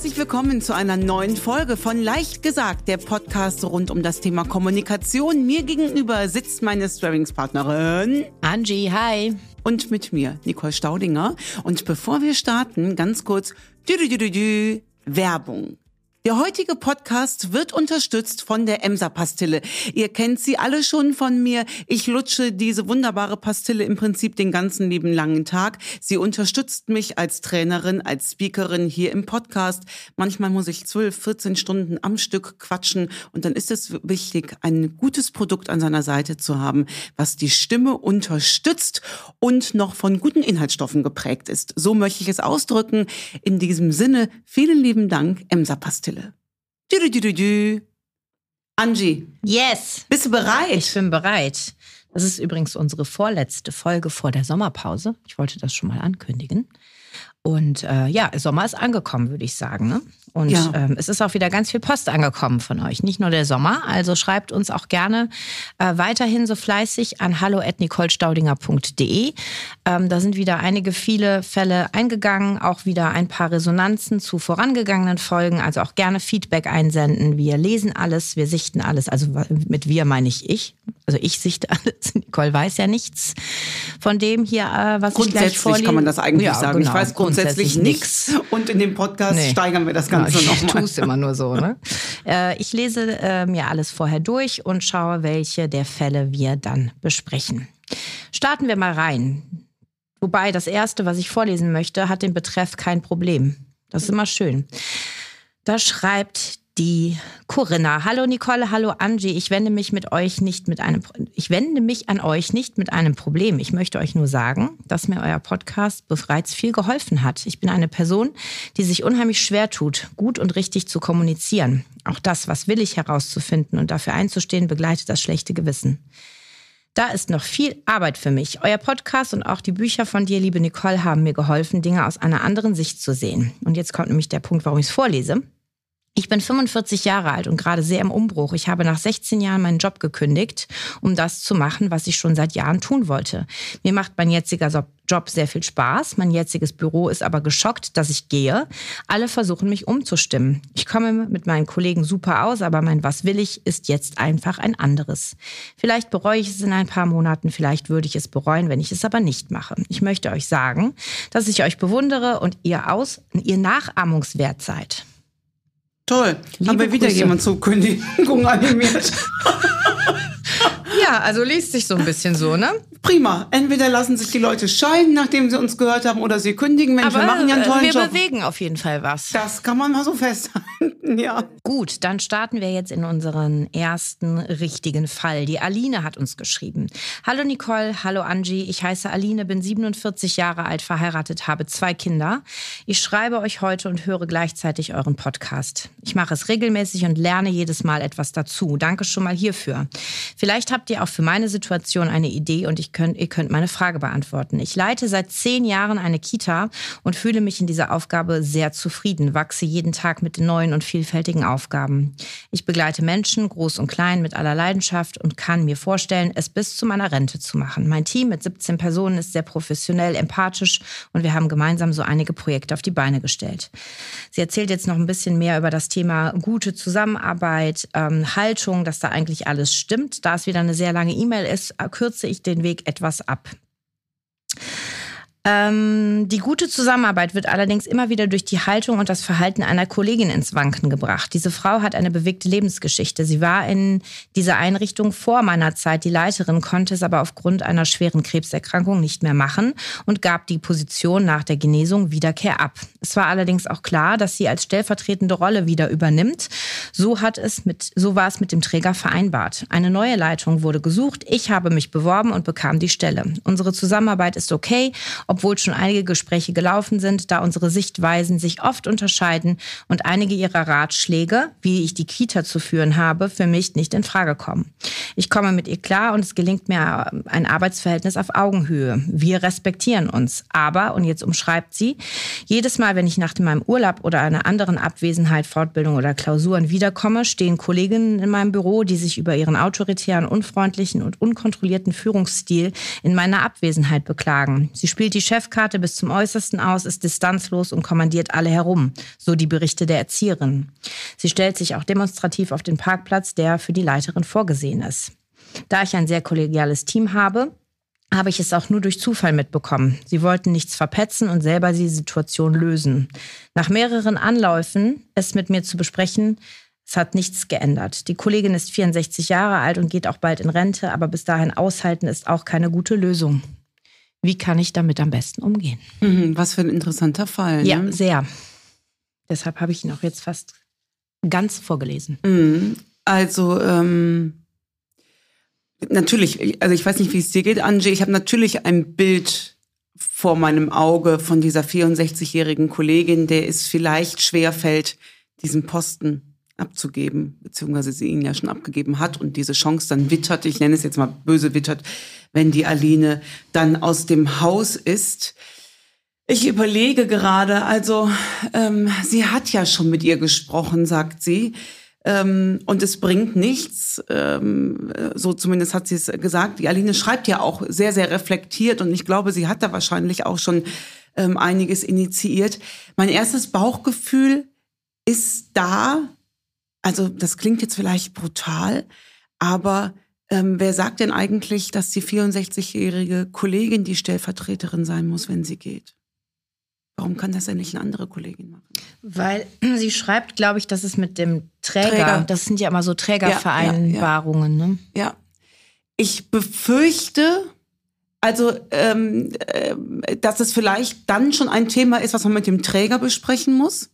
Herzlich willkommen zu einer neuen Folge von Leicht gesagt, der Podcast rund um das Thema Kommunikation. Mir gegenüber sitzt meine Sparringspartnerin Angie, hi. Und mit mir, Nicole Staudinger. Und bevor wir starten, ganz kurz, -dü -dü -dü, Werbung. Der heutige Podcast wird unterstützt von der Emser Pastille. Ihr kennt sie alle schon von mir. Ich lutsche diese wunderbare Pastille im Prinzip den ganzen lieben langen Tag. Sie unterstützt mich als Trainerin, als Speakerin hier im Podcast. Manchmal muss ich 12, 14 Stunden am Stück quatschen und dann ist es wichtig, ein gutes Produkt an seiner Seite zu haben, was die Stimme unterstützt und noch von guten Inhaltsstoffen geprägt ist. So möchte ich es ausdrücken. In diesem Sinne, vielen lieben Dank, Emser Pastille. Du, du, du. Angie. Yes. Bist du bereit? Ich bin bereit. Das ist übrigens unsere vorletzte Folge vor der Sommerpause. Ich wollte das schon mal ankündigen. Und äh, ja, Sommer ist angekommen, würde ich sagen. Ne? Und ja. ähm, es ist auch wieder ganz viel Post angekommen von euch, nicht nur der Sommer. Also schreibt uns auch gerne äh, weiterhin so fleißig an hallo@nicolestaudinger.de. Ähm, da sind wieder einige viele Fälle eingegangen, auch wieder ein paar Resonanzen zu vorangegangenen Folgen. Also auch gerne Feedback einsenden. Wir lesen alles, wir sichten alles. Also mit wir meine ich ich. Also ich sichte alles. Nicole weiß ja nichts von dem hier, äh, was ich gleich vorlese. kann man das eigentlich ja, sagen. Genau. Ich weiß grundsätzlich, nichts. Und in dem Podcast nee. steigern wir das Ganze genau, nochmal. Ich tue es immer nur so. Ne? äh, ich lese äh, mir alles vorher durch und schaue, welche der Fälle wir dann besprechen. Starten wir mal rein. Wobei das erste, was ich vorlesen möchte, hat den Betreff kein Problem. Das ist immer schön. Da schreibt die Corinna. Hallo Nicole, hallo Angie. Ich wende mich mit euch nicht mit einem, ich wende mich an euch nicht mit einem Problem. Ich möchte euch nur sagen, dass mir euer Podcast bereits viel geholfen hat. Ich bin eine Person, die sich unheimlich schwer tut, gut und richtig zu kommunizieren. Auch das, was will ich herauszufinden und dafür einzustehen, begleitet das schlechte Gewissen. Da ist noch viel Arbeit für mich. Euer Podcast und auch die Bücher von dir, liebe Nicole, haben mir geholfen, Dinge aus einer anderen Sicht zu sehen. Und jetzt kommt nämlich der Punkt, warum ich es vorlese. Ich bin 45 Jahre alt und gerade sehr im Umbruch. Ich habe nach 16 Jahren meinen Job gekündigt, um das zu machen, was ich schon seit Jahren tun wollte. Mir macht mein jetziger Job sehr viel Spaß. Mein jetziges Büro ist aber geschockt, dass ich gehe. Alle versuchen mich umzustimmen. Ich komme mit meinen Kollegen super aus, aber mein Was will ich ist jetzt einfach ein anderes. Vielleicht bereue ich es in ein paar Monaten, vielleicht würde ich es bereuen, wenn ich es aber nicht mache. Ich möchte euch sagen, dass ich euch bewundere und ihr aus, ihr nachahmungswert seid. Toll. Liebe Haben wir wieder Grüße. jemand zur Kündigung animiert. ja, also liest sich so ein bisschen so, ne? Prima. Entweder lassen sich die Leute scheiden, nachdem sie uns gehört haben, oder sie kündigen. Mensch, Aber wir machen ja einen tollen wir Job. Wir bewegen auf jeden Fall was. Das kann man mal so festhalten, ja. Gut, dann starten wir jetzt in unseren ersten richtigen Fall. Die Aline hat uns geschrieben. Hallo Nicole, hallo Angie. Ich heiße Aline, bin 47 Jahre alt, verheiratet, habe zwei Kinder. Ich schreibe euch heute und höre gleichzeitig euren Podcast. Ich mache es regelmäßig und lerne jedes Mal etwas dazu. Danke schon mal hierfür. Vielleicht habt ihr auch für meine Situation eine Idee und ich könnt, ihr könnt meine Frage beantworten. Ich leite seit zehn Jahren eine Kita und fühle mich in dieser Aufgabe sehr zufrieden, wachse jeden Tag mit neuen und vielfältigen Aufgaben. Ich begleite Menschen, groß und klein, mit aller Leidenschaft und kann mir vorstellen, es bis zu meiner Rente zu machen. Mein Team mit 17 Personen ist sehr professionell, empathisch und wir haben gemeinsam so einige Projekte auf die Beine gestellt. Sie erzählt jetzt noch ein bisschen mehr über das Thema gute Zusammenarbeit, ähm, Haltung, dass da eigentlich alles stimmt. Da es wieder eine sehr lange E-Mail ist, kürze ich den Weg etwas ab. Ähm, die gute Zusammenarbeit wird allerdings immer wieder durch die Haltung und das Verhalten einer Kollegin ins Wanken gebracht. Diese Frau hat eine bewegte Lebensgeschichte. Sie war in dieser Einrichtung vor meiner Zeit die Leiterin, konnte es aber aufgrund einer schweren Krebserkrankung nicht mehr machen und gab die Position nach der Genesung Wiederkehr ab. Es war allerdings auch klar, dass sie als stellvertretende Rolle wieder übernimmt. So hat es mit, so war es mit dem Träger vereinbart. Eine neue Leitung wurde gesucht. Ich habe mich beworben und bekam die Stelle. Unsere Zusammenarbeit ist okay obwohl schon einige Gespräche gelaufen sind, da unsere Sichtweisen sich oft unterscheiden und einige ihrer Ratschläge, wie ich die Kita zu führen habe, für mich nicht in Frage kommen. Ich komme mit ihr klar und es gelingt mir ein Arbeitsverhältnis auf Augenhöhe. Wir respektieren uns. Aber, und jetzt umschreibt sie, jedes Mal, wenn ich nach meinem Urlaub oder einer anderen Abwesenheit, Fortbildung oder Klausuren wiederkomme, stehen Kolleginnen in meinem Büro, die sich über ihren autoritären, unfreundlichen und unkontrollierten Führungsstil in meiner Abwesenheit beklagen. Sie spielt die die Chefkarte bis zum Äußersten aus, ist distanzlos und kommandiert alle herum, so die Berichte der Erzieherin. Sie stellt sich auch demonstrativ auf den Parkplatz, der für die Leiterin vorgesehen ist. Da ich ein sehr kollegiales Team habe, habe ich es auch nur durch Zufall mitbekommen. Sie wollten nichts verpetzen und selber die Situation lösen. Nach mehreren Anläufen, es mit mir zu besprechen, es hat nichts geändert. Die Kollegin ist 64 Jahre alt und geht auch bald in Rente, aber bis dahin aushalten ist auch keine gute Lösung. Wie kann ich damit am besten umgehen? Mhm, was für ein interessanter Fall. Ne? Ja, sehr. Deshalb habe ich ihn auch jetzt fast ganz vorgelesen. Mhm. Also, ähm, natürlich, also ich weiß nicht, wie es dir geht, Angie, ich habe natürlich ein Bild vor meinem Auge von dieser 64-jährigen Kollegin, der es vielleicht schwerfällt, diesen Posten abzugeben, beziehungsweise sie ihn ja schon abgegeben hat und diese Chance dann wittert, ich nenne es jetzt mal böse wittert, wenn die Aline dann aus dem Haus ist. Ich überlege gerade, also ähm, sie hat ja schon mit ihr gesprochen, sagt sie. Ähm, und es bringt nichts, ähm, so zumindest hat sie es gesagt. Die Aline schreibt ja auch sehr, sehr reflektiert und ich glaube, sie hat da wahrscheinlich auch schon ähm, einiges initiiert. Mein erstes Bauchgefühl ist da, also das klingt jetzt vielleicht brutal, aber ähm, wer sagt denn eigentlich, dass die 64-jährige Kollegin die Stellvertreterin sein muss, wenn sie geht? Warum kann das denn nicht eine andere Kollegin machen? Weil sie schreibt, glaube ich, dass es mit dem Träger, Träger. das sind ja immer so Trägervereinbarungen. Ja, ja, ja. Ne? ja. Ich befürchte, also, ähm, äh, dass es vielleicht dann schon ein Thema ist, was man mit dem Träger besprechen muss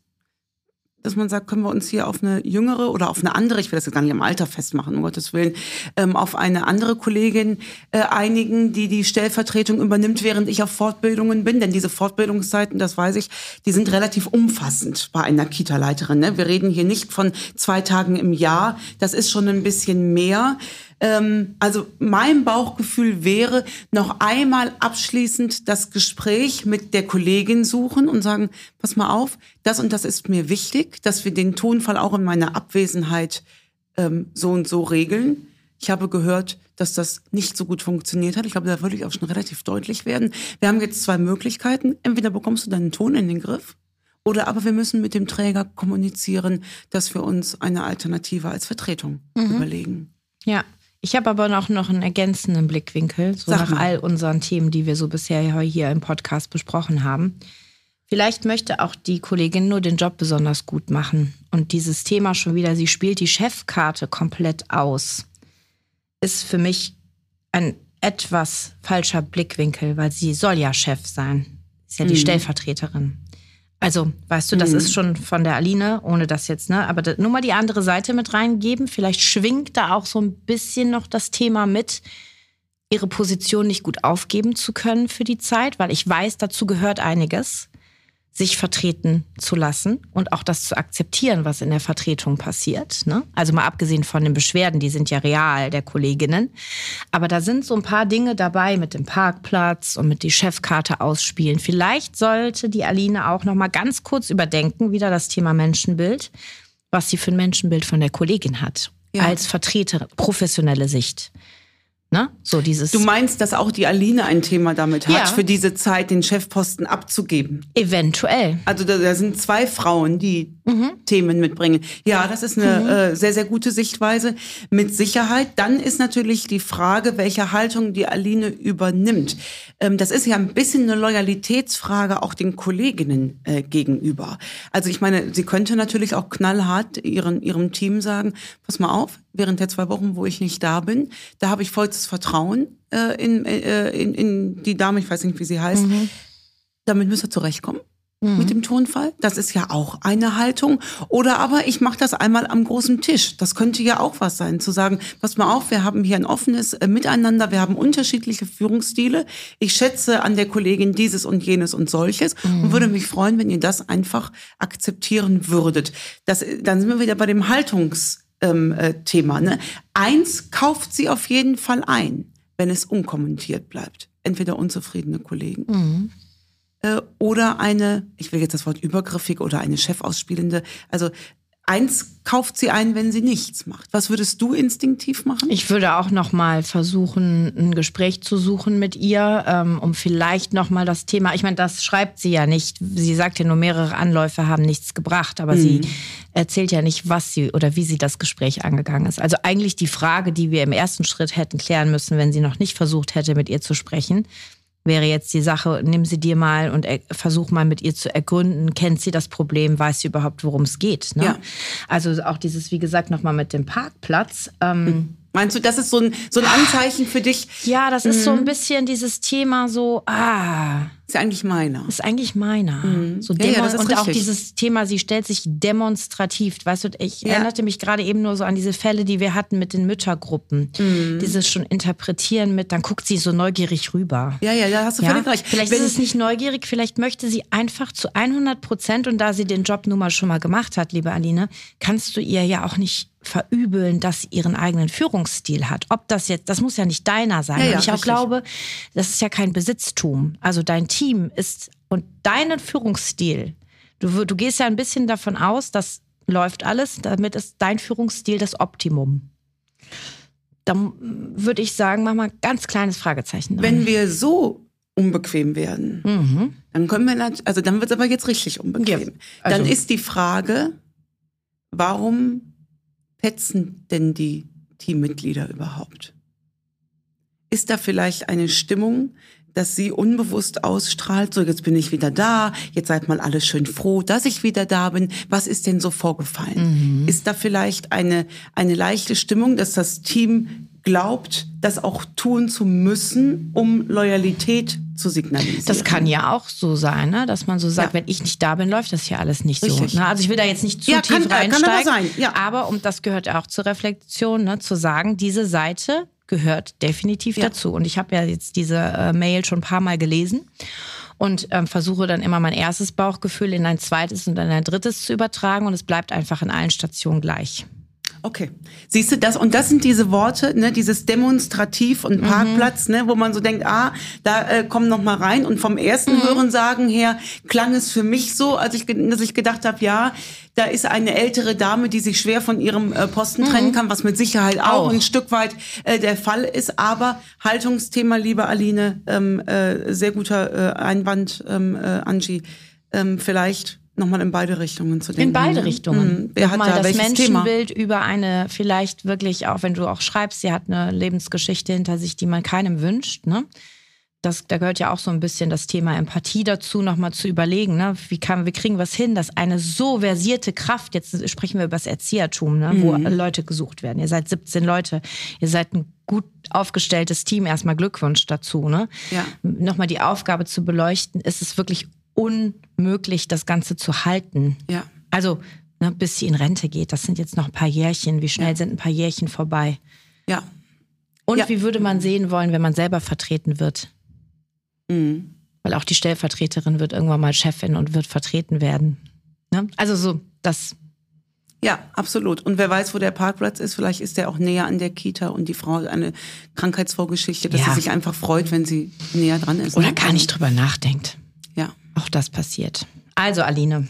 dass man sagt, können wir uns hier auf eine jüngere oder auf eine andere, ich will das jetzt gar nicht am Alter festmachen, um Gottes Willen, ähm, auf eine andere Kollegin äh, einigen, die die Stellvertretung übernimmt, während ich auf Fortbildungen bin. Denn diese Fortbildungszeiten, das weiß ich, die sind relativ umfassend bei einer Kita-Leiterin. Ne? Wir reden hier nicht von zwei Tagen im Jahr, das ist schon ein bisschen mehr. Ähm, also mein Bauchgefühl wäre, noch einmal abschließend das Gespräch mit der Kollegin suchen und sagen, pass mal auf, das und das ist mir wichtig, dass wir den Tonfall auch in meiner Abwesenheit ähm, so und so regeln. Ich habe gehört, dass das nicht so gut funktioniert hat. Ich glaube, da würde ich auch schon relativ deutlich werden. Wir haben jetzt zwei Möglichkeiten. Entweder bekommst du deinen Ton in den Griff oder aber wir müssen mit dem Träger kommunizieren, dass wir uns eine Alternative als Vertretung mhm. überlegen. Ja, ich habe aber noch, noch einen ergänzenden Blickwinkel, so Sag nach mal. all unseren Themen, die wir so bisher hier im Podcast besprochen haben. Vielleicht möchte auch die Kollegin nur den Job besonders gut machen. Und dieses Thema schon wieder, sie spielt die Chefkarte komplett aus, ist für mich ein etwas falscher Blickwinkel, weil sie soll ja Chef sein. Ist ja die mhm. Stellvertreterin. Also, weißt du, das mhm. ist schon von der Aline, ohne das jetzt, ne? Aber nur mal die andere Seite mit reingeben. Vielleicht schwingt da auch so ein bisschen noch das Thema mit, ihre Position nicht gut aufgeben zu können für die Zeit, weil ich weiß, dazu gehört einiges sich vertreten zu lassen und auch das zu akzeptieren, was in der Vertretung passiert. Ne? Also mal abgesehen von den Beschwerden, die sind ja real der Kolleginnen. Aber da sind so ein paar Dinge dabei mit dem Parkplatz und mit die Chefkarte ausspielen. Vielleicht sollte die Aline auch noch mal ganz kurz überdenken, wieder das Thema Menschenbild, was sie für ein Menschenbild von der Kollegin hat. Ja. Als Vertreter, professionelle Sicht. Ne? So dieses. Du meinst, dass auch die Aline ein Thema damit hat, ja. für diese Zeit den Chefposten abzugeben? Eventuell. Also da, da sind zwei Frauen, die mhm. Themen mitbringen. Ja, das ist eine mhm. äh, sehr, sehr gute Sichtweise. Mit Sicherheit. Dann ist natürlich die Frage, welche Haltung die Aline übernimmt. Ähm, das ist ja ein bisschen eine Loyalitätsfrage auch den Kolleginnen äh, gegenüber. Also ich meine, sie könnte natürlich auch knallhart ihren, ihrem Team sagen, pass mal auf, während der zwei Wochen, wo ich nicht da bin. Da habe ich vollstes Vertrauen äh, in, äh, in, in die Dame, ich weiß nicht, wie sie heißt. Mhm. Damit müsst ihr zurechtkommen. Mhm. Mit dem Tonfall. Das ist ja auch eine Haltung. Oder aber ich mache das einmal am großen Tisch. Das könnte ja auch was sein, zu sagen, pass mal auf, wir haben hier ein offenes äh, Miteinander, wir haben unterschiedliche Führungsstile. Ich schätze an der Kollegin dieses und jenes und solches mhm. und würde mich freuen, wenn ihr das einfach akzeptieren würdet. Das, dann sind wir wieder bei dem Haltungs ähm, äh, Thema. Ne? Eins kauft sie auf jeden Fall ein, wenn es unkommentiert bleibt. Entweder unzufriedene Kollegen mhm. Äh, oder eine, ich will jetzt das Wort übergriffig oder eine Chefausspielende, also eins kauft sie ein, wenn sie nichts macht. Was würdest du instinktiv machen? Ich würde auch noch mal versuchen, ein Gespräch zu suchen mit ihr, ähm, um vielleicht noch mal das Thema. Ich meine, das schreibt sie ja nicht. Sie sagt ja nur, mehrere Anläufe haben nichts gebracht, aber mhm. sie erzählt ja nicht, was sie oder wie sie das Gespräch angegangen ist. Also eigentlich die Frage, die wir im ersten Schritt hätten klären müssen, wenn sie noch nicht versucht hätte, mit ihr zu sprechen wäre jetzt die Sache, nimm sie dir mal und versuch mal mit ihr zu ergründen, kennt sie das Problem, weiß sie überhaupt, worum es geht. Ne? Ja. Also auch dieses, wie gesagt, nochmal mit dem Parkplatz. Ähm, hm. Meinst du, das ist so ein, so ein Anzeichen für dich? Ja, das ist mhm. so ein mhm. bisschen dieses Thema so, ah. Ist eigentlich meiner. Ist eigentlich meiner. Mhm. So ja, ja, und richtig. auch dieses Thema, sie stellt sich demonstrativ. Weißt du, ich ja. erinnerte mich gerade eben nur so an diese Fälle, die wir hatten mit den Müttergruppen. Mhm. Dieses schon interpretieren mit, dann guckt sie so neugierig rüber. Ja, ja, da hast du völlig recht. Vielleicht Wenn ist es nicht neugierig, vielleicht möchte sie einfach zu 100 Prozent und da sie den Job nun mal schon mal gemacht hat, liebe Aline, kannst du ihr ja auch nicht verübeln, dass sie ihren eigenen Führungsstil hat. Ob das jetzt, das muss ja nicht deiner sein. Ja, ja, ich auch glaube, das ist ja kein Besitztum. Also dein Team ist und deinen Führungsstil. Du, du gehst ja ein bisschen davon aus, dass läuft alles, damit ist dein Führungsstil das Optimum. Dann würde ich sagen, mach mal ein ganz kleines Fragezeichen. Dran. Wenn wir so unbequem werden, mhm. dann können wir, also dann wird es aber jetzt richtig unbequem. Ja, also dann ist die Frage, warum petzen denn die Teammitglieder überhaupt? Ist da vielleicht eine Stimmung, dass sie unbewusst ausstrahlt, so jetzt bin ich wieder da, jetzt seid mal alle schön froh, dass ich wieder da bin. Was ist denn so vorgefallen? Mhm. Ist da vielleicht eine, eine leichte Stimmung, dass das Team glaubt, das auch tun zu müssen, um Loyalität zu signalisieren. Das kann ja auch so sein, ne? dass man so sagt, ja. wenn ich nicht da bin, läuft das hier alles nicht Richtig. so. Ne? Also ich will da jetzt nicht zu ja, tief kann, reinsteigen, kann aber, sein. Ja. aber um das gehört auch zur Reflexion, ne? zu sagen, diese Seite gehört definitiv ja. dazu. Und ich habe ja jetzt diese äh, Mail schon ein paar Mal gelesen und ähm, versuche dann immer mein erstes Bauchgefühl in ein zweites und in ein drittes zu übertragen und es bleibt einfach in allen Stationen gleich. Okay. Siehst du das? Und das sind diese Worte, ne, dieses Demonstrativ und mhm. Parkplatz, mhm. ne, wo man so denkt, ah, da äh, komm noch mal rein. Und vom ersten mhm. Hören sagen her klang es für mich so, als ich, dass ich gedacht habe, ja, da ist eine ältere Dame, die sich schwer von ihrem äh, Posten mhm. trennen kann, was mit Sicherheit auch, auch. ein Stück weit äh, der Fall ist. Aber Haltungsthema, liebe Aline, ähm, äh, sehr guter äh, Einwand, ähm, äh, Angie. Ähm, vielleicht nochmal in beide Richtungen zu denken. In beide ne? Richtungen. Mhm. Wer nochmal hat da das Menschenbild Thema? über eine, vielleicht wirklich, auch wenn du auch schreibst, sie hat eine Lebensgeschichte hinter sich, die man keinem wünscht. Ne? Das, da gehört ja auch so ein bisschen das Thema Empathie dazu, nochmal zu überlegen, ne? wie, kann, wie kriegen wir es hin, dass eine so versierte Kraft, jetzt sprechen wir über das Erziehertum, ne? Mhm. wo Leute gesucht werden. Ihr seid 17 Leute, ihr seid ein gut aufgestelltes Team, erstmal Glückwunsch dazu. Ne? Ja. Nochmal die Aufgabe zu beleuchten, ist es wirklich unmöglich, das Ganze zu halten. Ja. Also, ne, bis sie in Rente geht, das sind jetzt noch ein paar Jährchen. Wie schnell ja. sind ein paar Jährchen vorbei? Ja. Und ja. wie würde man sehen wollen, wenn man selber vertreten wird? Mhm. Weil auch die Stellvertreterin wird irgendwann mal Chefin und wird vertreten werden. Ne? Also so, das. Ja, absolut. Und wer weiß, wo der Parkplatz ist, vielleicht ist der auch näher an der Kita und die Frau hat eine Krankheitsvorgeschichte, dass ja. sie sich einfach freut, wenn sie näher dran ist. Oder ne? gar nicht drüber nachdenkt. Auch das passiert. Also, Aline,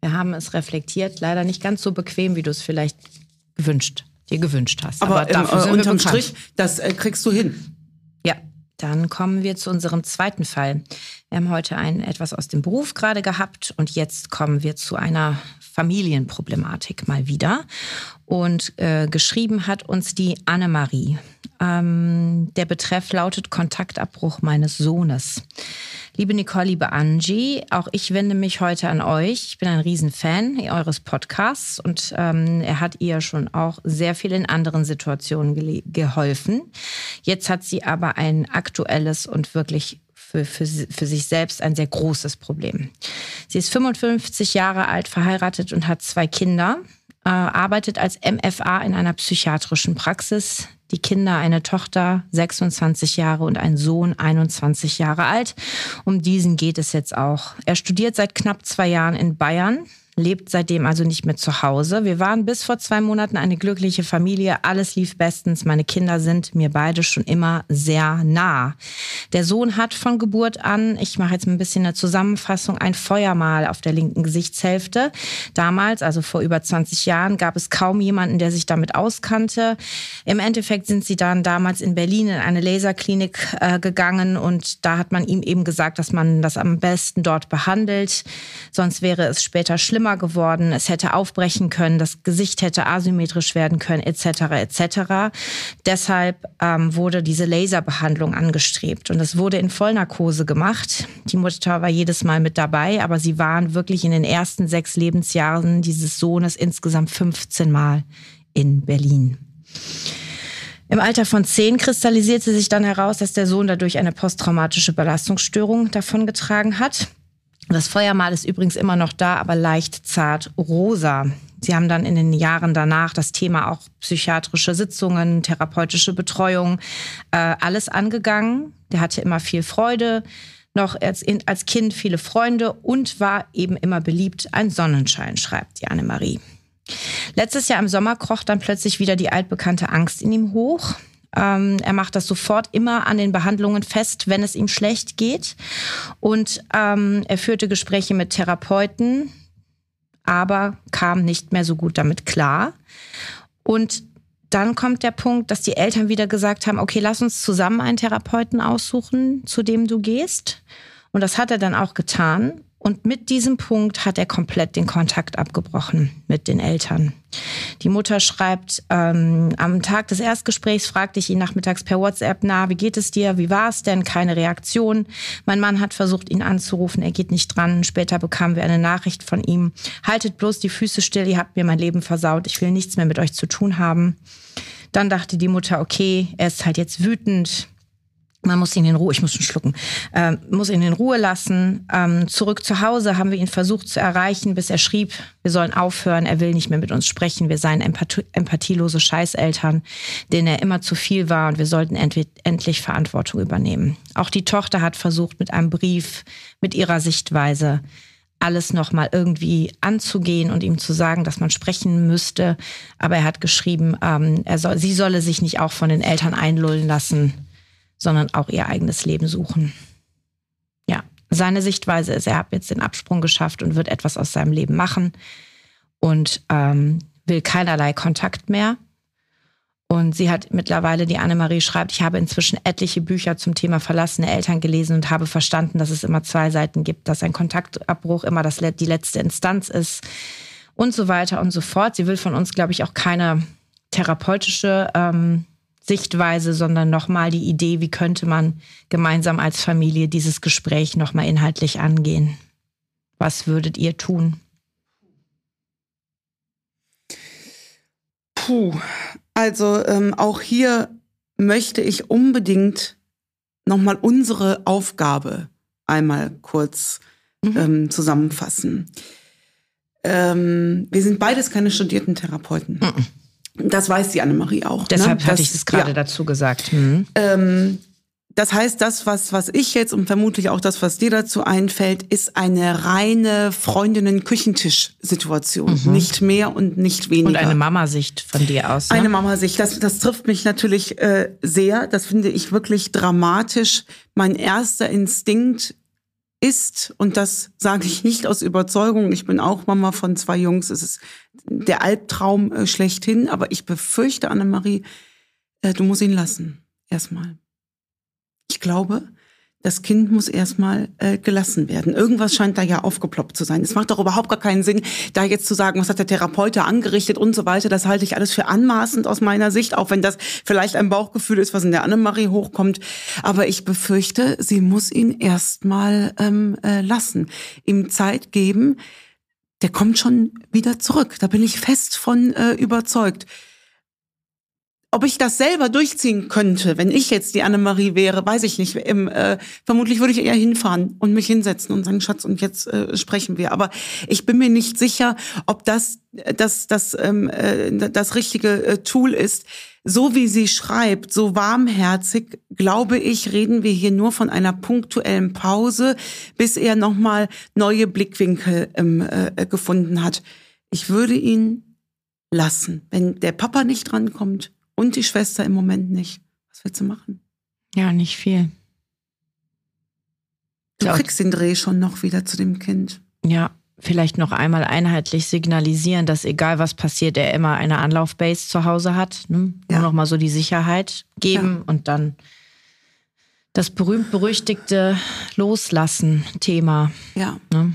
wir haben es reflektiert, leider nicht ganz so bequem, wie du es vielleicht gewünscht, dir gewünscht hast. Aber, Aber dafür äh, sind unterm Strich, das äh, kriegst du hin. Ja, dann kommen wir zu unserem zweiten Fall. Wir haben heute einen etwas aus dem Beruf gerade gehabt und jetzt kommen wir zu einer Familienproblematik mal wieder. Und äh, geschrieben hat uns die Annemarie. Ähm, der Betreff lautet Kontaktabbruch meines Sohnes. Liebe Nicole, liebe Angie, auch ich wende mich heute an euch. Ich bin ein Riesenfan eures Podcasts und ähm, er hat ihr schon auch sehr viel in anderen Situationen geholfen. Jetzt hat sie aber ein aktuelles und wirklich für, für, für sich selbst ein sehr großes Problem. Sie ist 55 Jahre alt, verheiratet und hat zwei Kinder, äh, arbeitet als MFA in einer psychiatrischen Praxis die Kinder, eine Tochter 26 Jahre und ein Sohn 21 Jahre alt. Um diesen geht es jetzt auch. Er studiert seit knapp zwei Jahren in Bayern, lebt seitdem also nicht mehr zu Hause. Wir waren bis vor zwei Monaten eine glückliche Familie. Alles lief bestens. Meine Kinder sind mir beide schon immer sehr nah. Der Sohn hat von Geburt an, ich mache jetzt ein bisschen eine Zusammenfassung, ein Feuermal auf der linken Gesichtshälfte. Damals, also vor über 20 Jahren, gab es kaum jemanden, der sich damit auskannte. Im Endeffekt sind sie dann damals in Berlin in eine Laserklinik äh, gegangen und da hat man ihm eben gesagt, dass man das am besten dort behandelt. Sonst wäre es später schlimmer geworden. Es hätte aufbrechen können, das Gesicht hätte asymmetrisch werden können, etc. etc. Deshalb ähm, wurde diese Laserbehandlung angestrebt und es wurde in Vollnarkose gemacht. Die Mutter war jedes Mal mit dabei, aber sie waren wirklich in den ersten sechs Lebensjahren dieses Sohnes insgesamt 15 Mal in Berlin. Im Alter von zehn kristallisierte sich dann heraus, dass der Sohn dadurch eine posttraumatische Belastungsstörung davongetragen hat. Das Feuermal ist übrigens immer noch da, aber leicht zart rosa. Sie haben dann in den Jahren danach das Thema auch psychiatrische Sitzungen, therapeutische Betreuung, äh, alles angegangen. Der hatte immer viel Freude, noch als, als Kind viele Freunde und war eben immer beliebt. Ein Sonnenschein, schreibt die Annemarie. Letztes Jahr im Sommer kroch dann plötzlich wieder die altbekannte Angst in ihm hoch. Ähm, er macht das sofort immer an den Behandlungen fest, wenn es ihm schlecht geht. Und ähm, er führte Gespräche mit Therapeuten, aber kam nicht mehr so gut damit klar. Und dann kommt der Punkt, dass die Eltern wieder gesagt haben, okay, lass uns zusammen einen Therapeuten aussuchen, zu dem du gehst. Und das hat er dann auch getan. Und mit diesem Punkt hat er komplett den Kontakt abgebrochen mit den Eltern. Die Mutter schreibt, ähm, am Tag des Erstgesprächs fragte ich ihn nachmittags per WhatsApp, na, wie geht es dir? Wie war es denn? Keine Reaktion. Mein Mann hat versucht, ihn anzurufen. Er geht nicht dran. Später bekamen wir eine Nachricht von ihm. Haltet bloß die Füße still. Ihr habt mir mein Leben versaut. Ich will nichts mehr mit euch zu tun haben. Dann dachte die Mutter, okay, er ist halt jetzt wütend man muss ihn in Ruhe, ich muss schon schlucken, ähm, muss ihn in Ruhe lassen. Ähm, zurück zu Hause haben wir ihn versucht zu erreichen, bis er schrieb, wir sollen aufhören, er will nicht mehr mit uns sprechen, wir seien empathie empathielose Scheißeltern, denen er immer zu viel war und wir sollten endlich Verantwortung übernehmen. Auch die Tochter hat versucht, mit einem Brief, mit ihrer Sichtweise alles nochmal irgendwie anzugehen und ihm zu sagen, dass man sprechen müsste. Aber er hat geschrieben, ähm, er soll, sie solle sich nicht auch von den Eltern einlullen lassen sondern auch ihr eigenes Leben suchen. Ja, seine Sichtweise ist, er hat jetzt den Absprung geschafft und wird etwas aus seinem Leben machen und ähm, will keinerlei Kontakt mehr. Und sie hat mittlerweile, die Annemarie schreibt, ich habe inzwischen etliche Bücher zum Thema verlassene Eltern gelesen und habe verstanden, dass es immer zwei Seiten gibt, dass ein Kontaktabbruch immer das, die letzte Instanz ist und so weiter und so fort. Sie will von uns, glaube ich, auch keine therapeutische ähm, Sichtweise, sondern nochmal die Idee, wie könnte man gemeinsam als Familie dieses Gespräch nochmal inhaltlich angehen. Was würdet ihr tun? Puh, also ähm, auch hier möchte ich unbedingt nochmal unsere Aufgabe einmal kurz mhm. ähm, zusammenfassen. Ähm, wir sind beides keine studierten Therapeuten. Mhm. Das weiß die Annemarie auch. Ne? Deshalb ne? hatte ich es gerade ja. dazu gesagt. Mhm. Ähm, das heißt, das, was, was ich jetzt und vermutlich auch das, was dir dazu einfällt, ist eine reine Freundinnen-Küchentisch-Situation. Mhm. Nicht mehr und nicht weniger. Und eine Mamasicht von dir aus. Ne? Eine Mamasicht. Das, das trifft mich natürlich äh, sehr. Das finde ich wirklich dramatisch. Mein erster Instinkt ist, und das sage ich nicht aus Überzeugung, ich bin auch Mama von zwei Jungs, es ist der Albtraum äh, schlechthin, aber ich befürchte, Annemarie, äh, du musst ihn lassen. Erstmal. Ich glaube, das Kind muss erstmal äh, gelassen werden. Irgendwas scheint da ja aufgeploppt zu sein. Es macht doch überhaupt gar keinen Sinn, da jetzt zu sagen, was hat der Therapeut angerichtet und so weiter. Das halte ich alles für anmaßend aus meiner Sicht, auch wenn das vielleicht ein Bauchgefühl ist, was in der Annemarie hochkommt. Aber ich befürchte, sie muss ihn erstmal ähm, äh, lassen, ihm Zeit geben. Der kommt schon wieder zurück. Da bin ich fest von äh, überzeugt ob ich das selber durchziehen könnte, wenn ich jetzt die Annemarie wäre, weiß ich nicht. Im, äh, vermutlich würde ich eher hinfahren und mich hinsetzen und sagen, Schatz, und jetzt äh, sprechen wir. Aber ich bin mir nicht sicher, ob das das, das, ähm, äh, das richtige äh, Tool ist. so wie sie schreibt, so warmherzig, glaube ich, reden wir hier nur von einer punktuellen Pause, bis er nochmal neue Blickwinkel ähm, äh, gefunden hat. Ich würde ihn lassen, wenn der Papa nicht drankommt und die Schwester im Moment nicht. Was willst du machen? Ja, nicht viel. Du kriegst den Dreh schon noch wieder zu dem Kind. Ja, vielleicht noch einmal einheitlich signalisieren, dass egal was passiert, er immer eine Anlaufbase zu Hause hat. Ne? Ja. Nur noch mal so die Sicherheit geben ja. und dann das berühmt-berüchtigte Loslassen-Thema. Ja. Ne?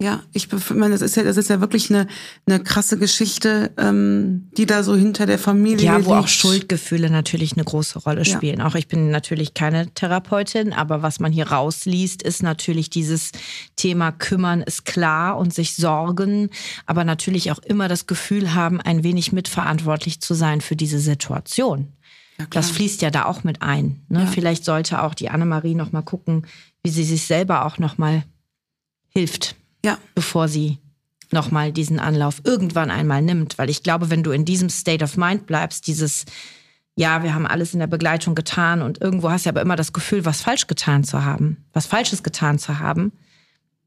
Ja, ich meine, das ist ja, das ist ja wirklich eine, eine krasse Geschichte, ähm, die da so hinter der Familie Ja, wo liegt. auch Schuldgefühle natürlich eine große Rolle spielen. Ja. Auch ich bin natürlich keine Therapeutin, aber was man hier rausliest, ist natürlich dieses Thema kümmern ist klar und sich sorgen, aber natürlich auch immer das Gefühl haben, ein wenig mitverantwortlich zu sein für diese Situation. Ja, das fließt ja da auch mit ein. Ne? Ja. Vielleicht sollte auch die Annemarie noch mal gucken, wie sie sich selber auch noch mal hilft ja. bevor sie nochmal diesen Anlauf irgendwann einmal nimmt. Weil ich glaube, wenn du in diesem State of Mind bleibst, dieses, ja, wir haben alles in der Begleitung getan und irgendwo hast du aber immer das Gefühl, was falsch getan zu haben, was Falsches getan zu haben,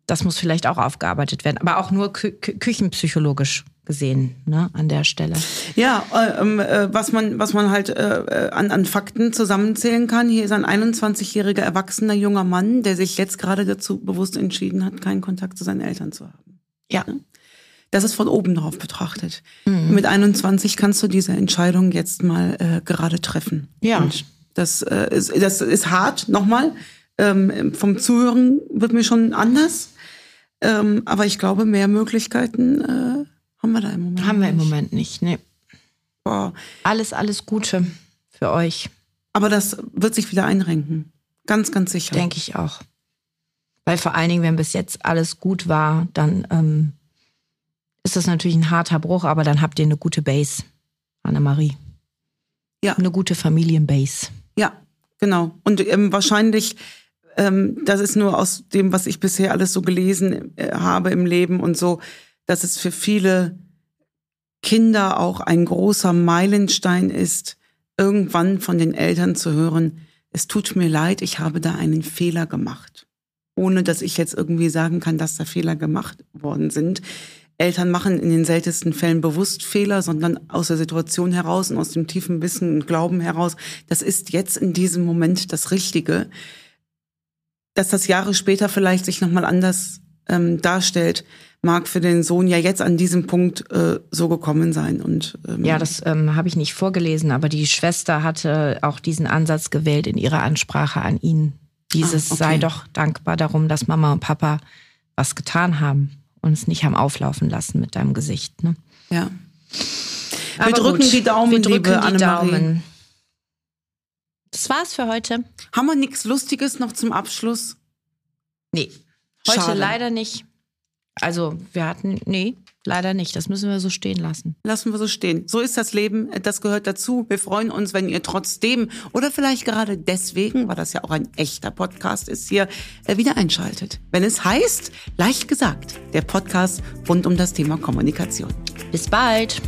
das muss vielleicht auch aufgearbeitet werden. Aber auch nur kü küchenpsychologisch gesehen, ne, an der Stelle. Ja, äh, ähm, äh, was man, was man halt äh, an, an Fakten zusammenzählen kann. Hier ist ein 21-jähriger erwachsener junger Mann, der sich jetzt gerade dazu bewusst entschieden hat, keinen Kontakt zu seinen Eltern zu haben. Ja. Das ist von oben drauf betrachtet. Mhm. Mit 21 kannst du diese Entscheidung jetzt mal äh, gerade treffen. Ja. Und das, äh, ist, das ist hart, nochmal. Ähm, vom Zuhören wird mir schon anders. Ähm, aber ich glaube, mehr Möglichkeiten äh, haben wir da im Moment Haben wir im Moment nicht, nee. Boah. Alles, alles Gute für euch. Aber das wird sich wieder einrenken. Ganz, ganz sicher. Denke ich auch. Weil vor allen Dingen, wenn bis jetzt alles gut war, dann ähm, ist das natürlich ein harter Bruch, aber dann habt ihr eine gute Base, Annemarie. Ja. Eine gute Familienbase. Ja, genau. Und ähm, wahrscheinlich, ähm, das ist nur aus dem, was ich bisher alles so gelesen äh, habe im Leben und so, dass es für viele Kinder auch ein großer Meilenstein ist, irgendwann von den Eltern zu hören, es tut mir leid, ich habe da einen Fehler gemacht. Ohne dass ich jetzt irgendwie sagen kann, dass da Fehler gemacht worden sind. Eltern machen in den seltensten Fällen bewusst Fehler, sondern aus der Situation heraus und aus dem tiefen Wissen und Glauben heraus, das ist jetzt in diesem Moment das Richtige. Dass das Jahre später vielleicht sich nochmal anders ähm, darstellt, mag für den Sohn ja jetzt an diesem Punkt äh, so gekommen sein. Und ähm ja, das ähm, habe ich nicht vorgelesen, aber die Schwester hatte auch diesen Ansatz gewählt in ihrer Ansprache an ihn. Dieses ah, okay. sei doch dankbar darum, dass Mama und Papa was getan haben und es nicht haben auflaufen lassen mit deinem Gesicht. Ne? Ja. Wir aber drücken gut, die Daumen, wir drücken liebe die Daumen. Das war's für heute. Haben wir nichts Lustiges noch zum Abschluss? Nee. Heute Schade. leider nicht. Also wir hatten, nee, leider nicht. Das müssen wir so stehen lassen. Lassen wir so stehen. So ist das Leben. Das gehört dazu. Wir freuen uns, wenn ihr trotzdem oder vielleicht gerade deswegen, weil das ja auch ein echter Podcast ist hier, äh, wieder einschaltet. Wenn es heißt, leicht gesagt, der Podcast rund um das Thema Kommunikation. Bis bald.